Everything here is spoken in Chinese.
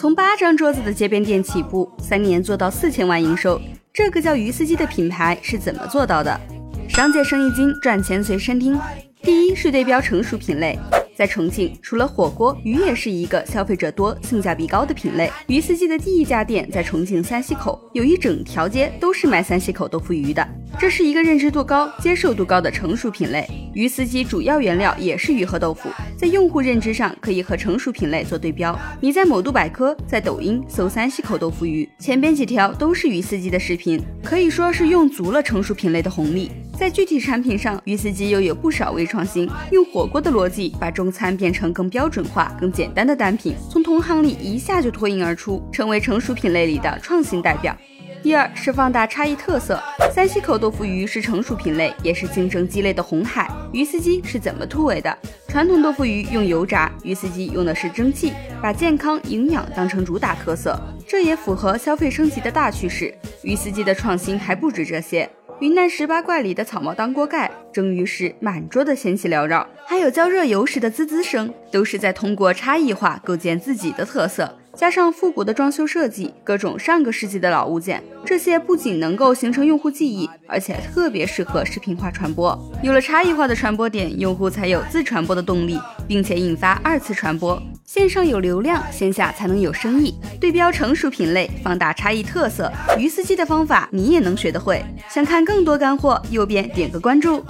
从八张桌子的街边店起步，三年做到四千万营收，这个叫鱼司机的品牌是怎么做到的？商界生意经，赚钱随身听。第一是对标成熟品类。在重庆，除了火锅，鱼也是一个消费者多、性价比高的品类。鱼司机的第一家店在重庆三溪口，有一整条街都是卖三溪口豆腐鱼的。这是一个认知度高、接受度高的成熟品类。鱼司机主要原料也是鱼和豆腐，在用户认知上可以和成熟品类做对标。你在某度百科、在抖音搜三溪口豆腐鱼，前边几条都是鱼司机的视频，可以说是用足了成熟品类的红利。在具体产品上，鱼司机又有不少微创新，用火锅的逻辑把中餐变成更标准化、更简单的单品，从同行里一下就脱颖而出，成为成熟品类里的创新代表。第二是放大差异特色，三溪口豆腐鱼是成熟品类，也是竞争激烈的红海。鱼司机是怎么突围的？传统豆腐鱼用油炸，鱼司机用的是蒸汽，把健康营养当成主打特色，这也符合消费升级的大趋势。鱼司机的创新还不止这些。云南十八怪里的草帽当锅盖，蒸鱼时满桌的仙气缭绕，还有浇热油时的滋滋声，都是在通过差异化构建自己的特色。加上复古的装修设计，各种上个世纪的老物件，这些不仅能够形成用户记忆，而且特别适合视频化传播。有了差异化的传播点，用户才有自传播的动力，并且引发二次传播。线上有流量，线下才能有生意。对标成熟品类，放大差异特色，鱼司机的方法你也能学得会。想看更多干货，右边点个关注。